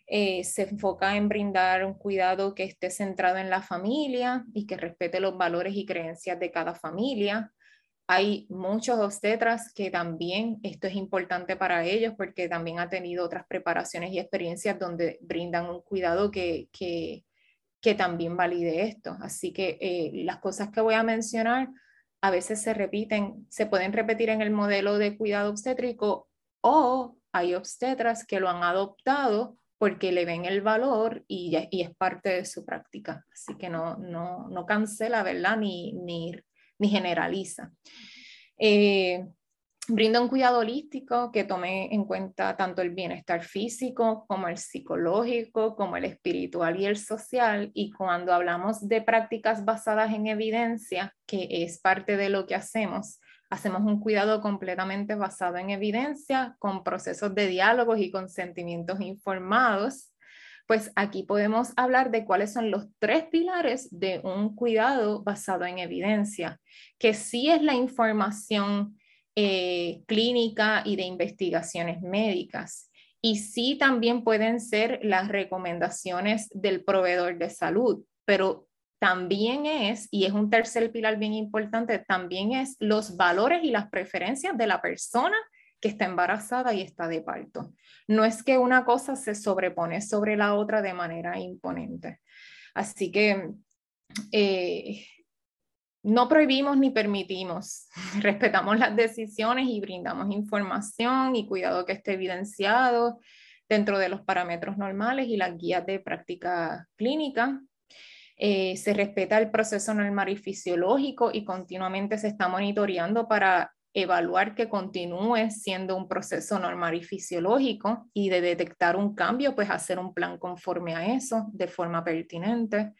Speaker 1: Eh, se enfoca en brindar un cuidado que esté centrado en la familia y que respete los valores y creencias de cada familia. Hay muchos obstetras que también esto es importante para ellos porque también han tenido otras preparaciones y experiencias donde brindan un cuidado que, que, que también valide esto. Así que eh, las cosas que voy a mencionar a veces se repiten, se pueden repetir en el modelo de cuidado obstétrico o hay obstetras que lo han adoptado porque le ven el valor y, y es parte de su práctica. Así que no, no, no cancela, ¿verdad? Ni, ni ni generaliza. Eh, brinda un cuidado holístico que tome en cuenta tanto el bienestar físico como el psicológico, como el espiritual y el social. Y cuando hablamos de prácticas basadas en evidencia, que es parte de lo que hacemos, hacemos un cuidado completamente basado en evidencia, con procesos de diálogos y con sentimientos informados pues aquí podemos hablar de cuáles son los tres pilares de un cuidado basado en evidencia, que sí es la información eh, clínica y de investigaciones médicas. Y sí también pueden ser las recomendaciones del proveedor de salud, pero también es, y es un tercer pilar bien importante, también es los valores y las preferencias de la persona que está embarazada y está de parto. No es que una cosa se sobrepone sobre la otra de manera imponente. Así que eh, no prohibimos ni permitimos, respetamos las decisiones y brindamos información y cuidado que esté evidenciado dentro de los parámetros normales y las guías de práctica clínica. Eh, se respeta el proceso normal y fisiológico y continuamente se está monitoreando para evaluar que continúe siendo un proceso normal y fisiológico y de detectar un cambio, pues hacer un plan conforme a eso de forma pertinente.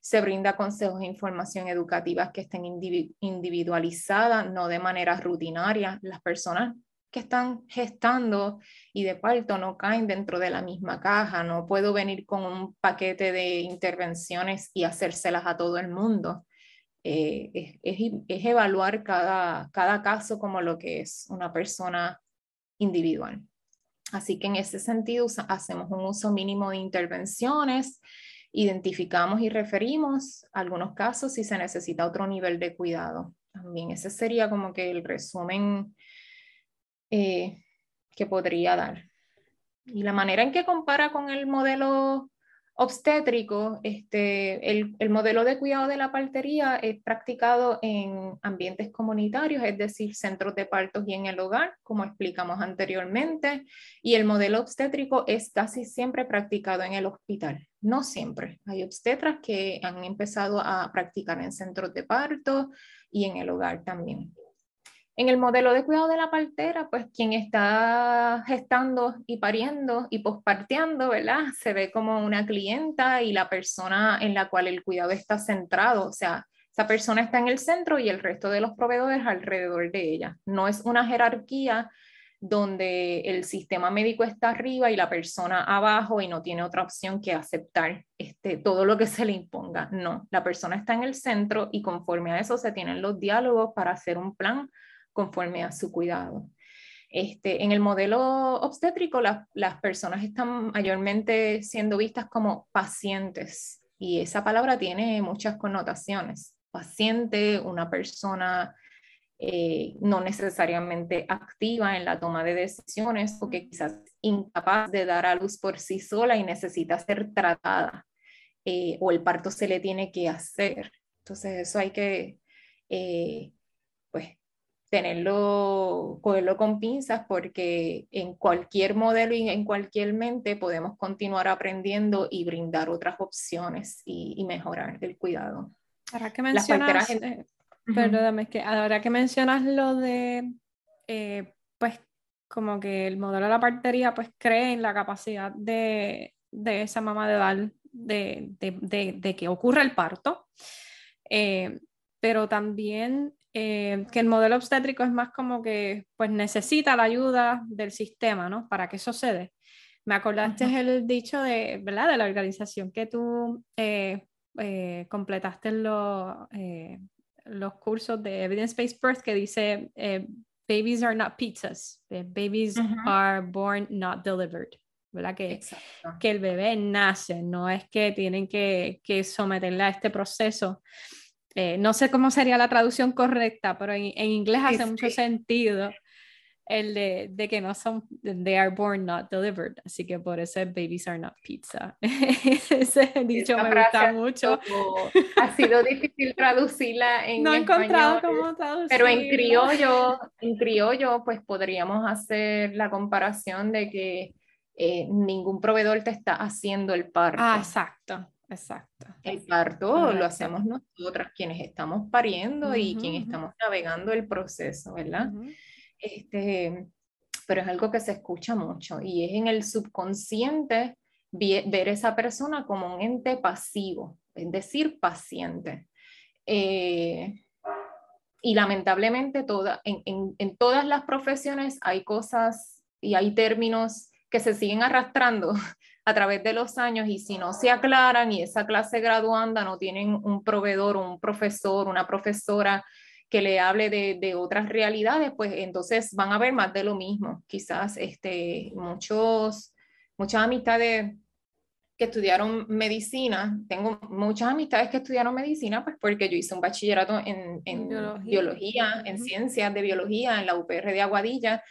Speaker 1: Se brinda consejos e información educativa que estén individualizadas, no de manera rutinaria. Las personas que están gestando y de parto no caen dentro de la misma caja. No puedo venir con un paquete de intervenciones y hacérselas a todo el mundo. Eh, es, evaluar cada, cada caso como lo que es una persona individual. Así que en ese sentido hacemos un uso mínimo de intervenciones, identificamos y referimos algunos casos si se necesita otro nivel de cuidado. También ese sería como que el resumen eh, que podría dar. Y la manera en que compara con el modelo obstétrico, este, el, el, modelo de cuidado de la partería es practicado en ambientes comunitarios, es decir, centros de partos y en el hogar, como explicamos anteriormente, y el modelo obstétrico es casi siempre practicado en el hospital. No siempre. Hay obstetras que han empezado a practicar en centros de parto y en el hogar también. En el modelo de cuidado de la partera, pues quien está gestando y pariendo y posparteando, ¿verdad? Se ve como una clienta y la persona en la cual el cuidado está centrado, o sea, esa persona está en el centro y el resto de los proveedores alrededor de ella. No es una jerarquía donde el sistema médico está arriba y la persona abajo y no tiene otra opción que aceptar este, todo lo que se le imponga. No, la persona está en el centro y conforme a eso se tienen los diálogos para hacer un plan conforme a su cuidado. Este, en el modelo obstétrico, las personas están mayormente siendo vistas como pacientes y esa palabra tiene muchas connotaciones. Paciente, una persona eh, no necesariamente activa en la toma de decisiones porque quizás incapaz de dar a luz por sí sola y necesita ser tratada eh, o el parto se le tiene que hacer. Entonces eso hay que eh, tenerlo, cogerlo con pinzas porque en cualquier modelo y en cualquier mente podemos continuar aprendiendo y brindar otras opciones y, mejorar el cuidado.
Speaker 2: Ahora que mencionas, eh, perdóname, que ahora que mencionas lo de, eh, pues como que el modelo de la partería pues cree en la capacidad de, de esa mamá de dar, de, de, de, que ocurra el parto, eh, pero también eh, que el modelo obstétrico es más como que pues necesita la ayuda del sistema, ¿no? Para que dé. Me acordaste el dicho de, ¿verdad? De la organización que tú eh, eh, completaste los, los cursos de Evidence-Based Birth que dice, babies are not pizzas, babies are born not delivered. ¿verdad? Que, que el bebé nace, no es que tienen que, que someterle a este proceso eh, no sé cómo sería la traducción correcta, pero en, inglés hace mucho sentido el de, de, que no son, they are born not delivered, así que por eso babies are not pizza. Ese dicho me gusta mucho.
Speaker 1: ha sido difícil traducirla en
Speaker 2: No he encontrado cómo traducirla.
Speaker 1: Pero en criollo, en criollo, pues podríamos hacer la comparación de que eh, ningún proveedor te está haciendo el parto.
Speaker 2: Ah, exacto. Exacto.
Speaker 1: El parto lo hacemos nosotras, quienes estamos pariendo y quienes estamos navegando el proceso, ¿verdad? este, pero es algo que se escucha mucho y es en el subconsciente ver esa persona como un ente pasivo, es decir, paciente. Eh, y lamentablemente toda, en, en, en todas las profesiones hay cosas y hay términos que se siguen arrastrando a través de los años y si no se aclaran y esa clase graduanda no tienen un proveedor, un profesor, una profesora que le hable de, de, otras realidades, pues entonces van a ver más de lo mismo. Quizás este, muchos, muchas amistades que estudiaron medicina, tengo muchas amistades que estudiaron medicina, pues porque yo hice un bachillerato en, biología, en ciencias de biología en la UPR de Aguadilla,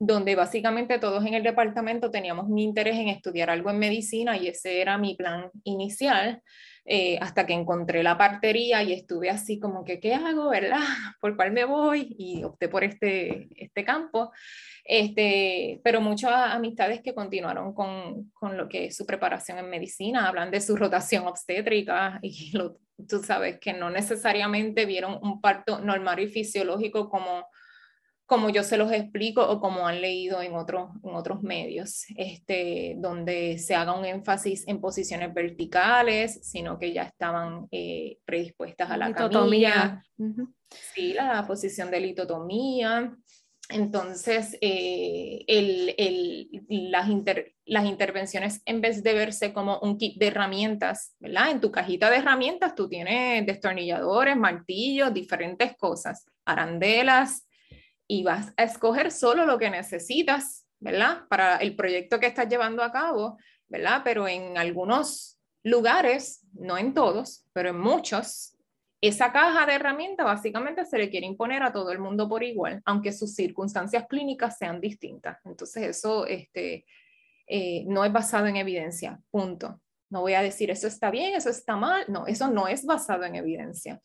Speaker 1: donde básicamente todos en el departamento teníamos un interés en estudiar algo en medicina y ese era mi plan inicial. Eh, hasta que encontré la partería y estuve así como que, ¿qué hago, verdad? ¿Por cuál me voy? Y opté por este, este campo. Este, pero muchas amistades que continuaron con, con, lo que es su preparación en medicina, hablan de su rotación obstétrica y tú sabes que no necesariamente vieron un parto normal y fisiológico como como yo se los explico o como han leído en otros, en otros medios, este, donde se haga un énfasis en posiciones verticales, sino que ya estaban eh, predispuestas a la litotomía. Sí, la posición de litotomía. Entonces, eh, el, el, las, las, intervenciones, en vez de verse como un kit de herramientas, ¿verdad? En tu cajita de herramientas tú tienes destornilladores, martillos, diferentes cosas, arandelas, y vas a escoger solo lo que necesitas, ¿verdad? Para el proyecto que estás llevando a cabo, ¿verdad? Pero en algunos lugares, no en todos, pero en muchos, esa caja de herramientas básicamente se le quiere imponer a todo el mundo por igual, aunque sus circunstancias clínicas sean distintas. Entonces eso este, eh, no es basado en evidencia, punto. No voy a decir eso está bien, eso está mal, no, eso no es basado en evidencia.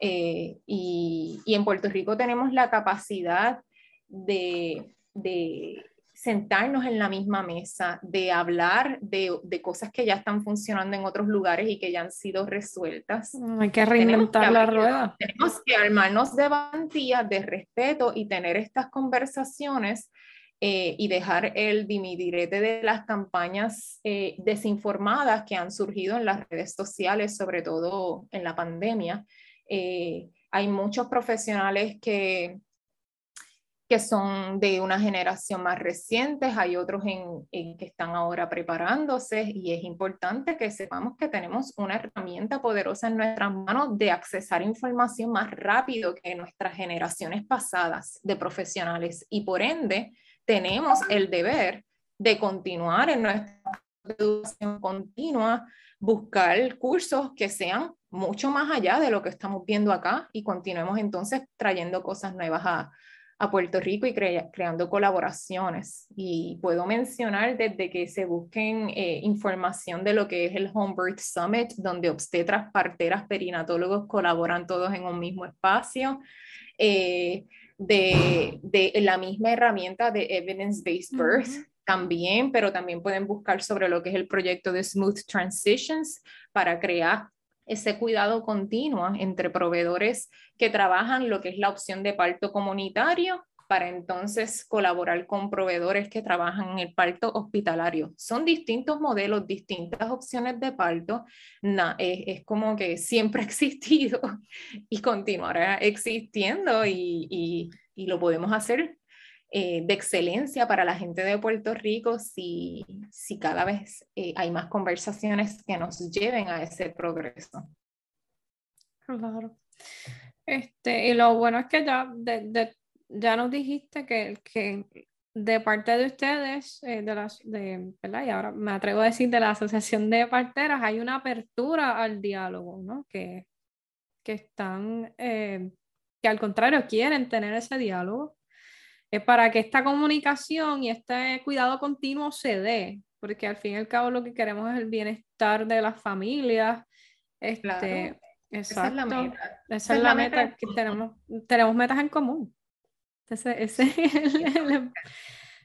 Speaker 1: Eh, y, en Puerto Rico tenemos la capacidad de, sentarnos en la misma mesa, de hablar de, cosas que ya están funcionando en otros lugares y que ya han sido resueltas.
Speaker 2: Mm, hay que reinventar la rueda.
Speaker 1: Tenemos que armarnos de valentía, de respeto y tener estas conversaciones eh, y dejar el dimidirete de las campañas eh, desinformadas que han surgido en las redes sociales, sobre todo en la pandemia, eh, hay muchos profesionales que, que son de una generación más reciente, hay otros en, que están ahora preparándose y es importante que sepamos que tenemos una herramienta poderosa en nuestras manos de accesar información más rápido que nuestras generaciones pasadas de profesionales y por ende tenemos el deber de continuar en nuestra educación continua, buscar cursos que sean mucho más allá de lo que estamos viendo acá y continuemos entonces trayendo cosas nuevas a, a Puerto Rico y creando colaboraciones. Y puedo mencionar desde que se busquen eh, información de lo que es el Home Birth Summit, donde obstetras, parteras, perinatólogos colaboran todos en un mismo espacio. Eh, de, de, la misma herramienta de Evidence-Based Birth, también, pero también pueden buscar sobre lo que es el proyecto de Smooth Transitions para crear ese cuidado continuo entre proveedores que trabajan lo que es la opción de parto comunitario para entonces colaborar con proveedores que trabajan en el parto hospitalario. Son distintos modelos, distintas opciones de parto. es, como que siempre ha existido y continuará existiendo y, y lo podemos hacer eh, de excelencia para la gente de Puerto Rico si, si cada vez eh, hay más conversaciones que nos lleven a ese progreso.
Speaker 2: Claro. Este, y lo bueno es que ya, de, ya nos dijiste que, que de parte de ustedes, eh, de las, de, ¿verdad? Y ahora me atrevo a decir de la Asociación de Parteras, hay una apertura al diálogo, ¿no? Que, que están, que al contrario quieren tener ese diálogo es para que esta comunicación y este cuidado continuo se dé, porque al fin y al cabo lo que queremos es el bienestar de las familias. Este, Esa es la meta. Esa, es la, meta, que tenemos. Tenemos metas en común. Ese, ese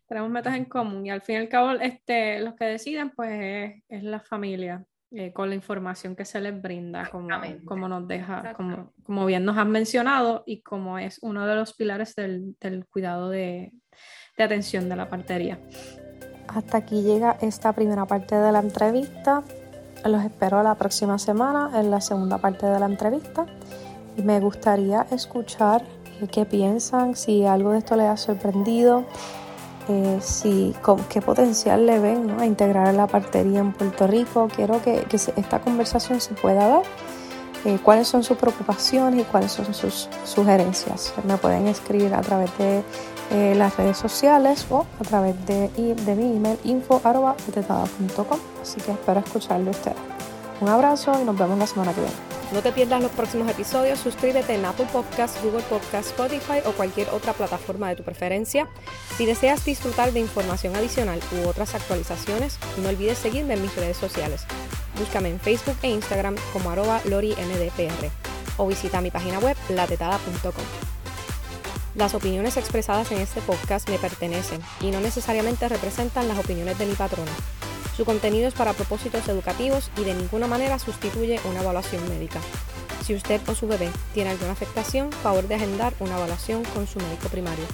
Speaker 2: tenemos metas en común y al fin y al cabo este, los que deciden pues es, es la familia. Eh, con la información que se les brinda, como, como nos deja, como, como, bien nos han mencionado y como es uno de los pilares del, del cuidado de, de, atención de la partería.
Speaker 3: Hasta aquí llega esta primera parte de la entrevista. Los espero la próxima semana en la segunda parte de la entrevista. Y me gustaría escuchar qué piensan, si algo de esto les ha sorprendido eh, si, con, qué potencial le ven ¿no? a integrar la partería en Puerto Rico. Quiero que, esta conversación se pueda dar eh, cuáles son sus preocupaciones y cuáles son sus sugerencias. Me pueden escribir a través de eh, las redes sociales o a través de, de mi email info.tetada.com. Así que espero escucharle a ustedes. Un abrazo y nos vemos la semana que viene.
Speaker 4: No te pierdas los próximos episodios, suscríbete en Apple Podcasts, Google Podcasts, Spotify o cualquier otra plataforma de tu preferencia. Si deseas disfrutar de información adicional u otras actualizaciones, no olvides seguirme en mis redes sociales. Búscame en Facebook e Instagram como arroba lorimdpr o visita mi página web latetada.com. Las opiniones expresadas en este podcast me pertenecen y no necesariamente representan las opiniones de mi patrona. Su contenido es para propósitos educativos y de ninguna manera sustituye una evaluación médica. Si usted o su bebé tiene alguna afectación, favor de agendar una evaluación con su médico primario.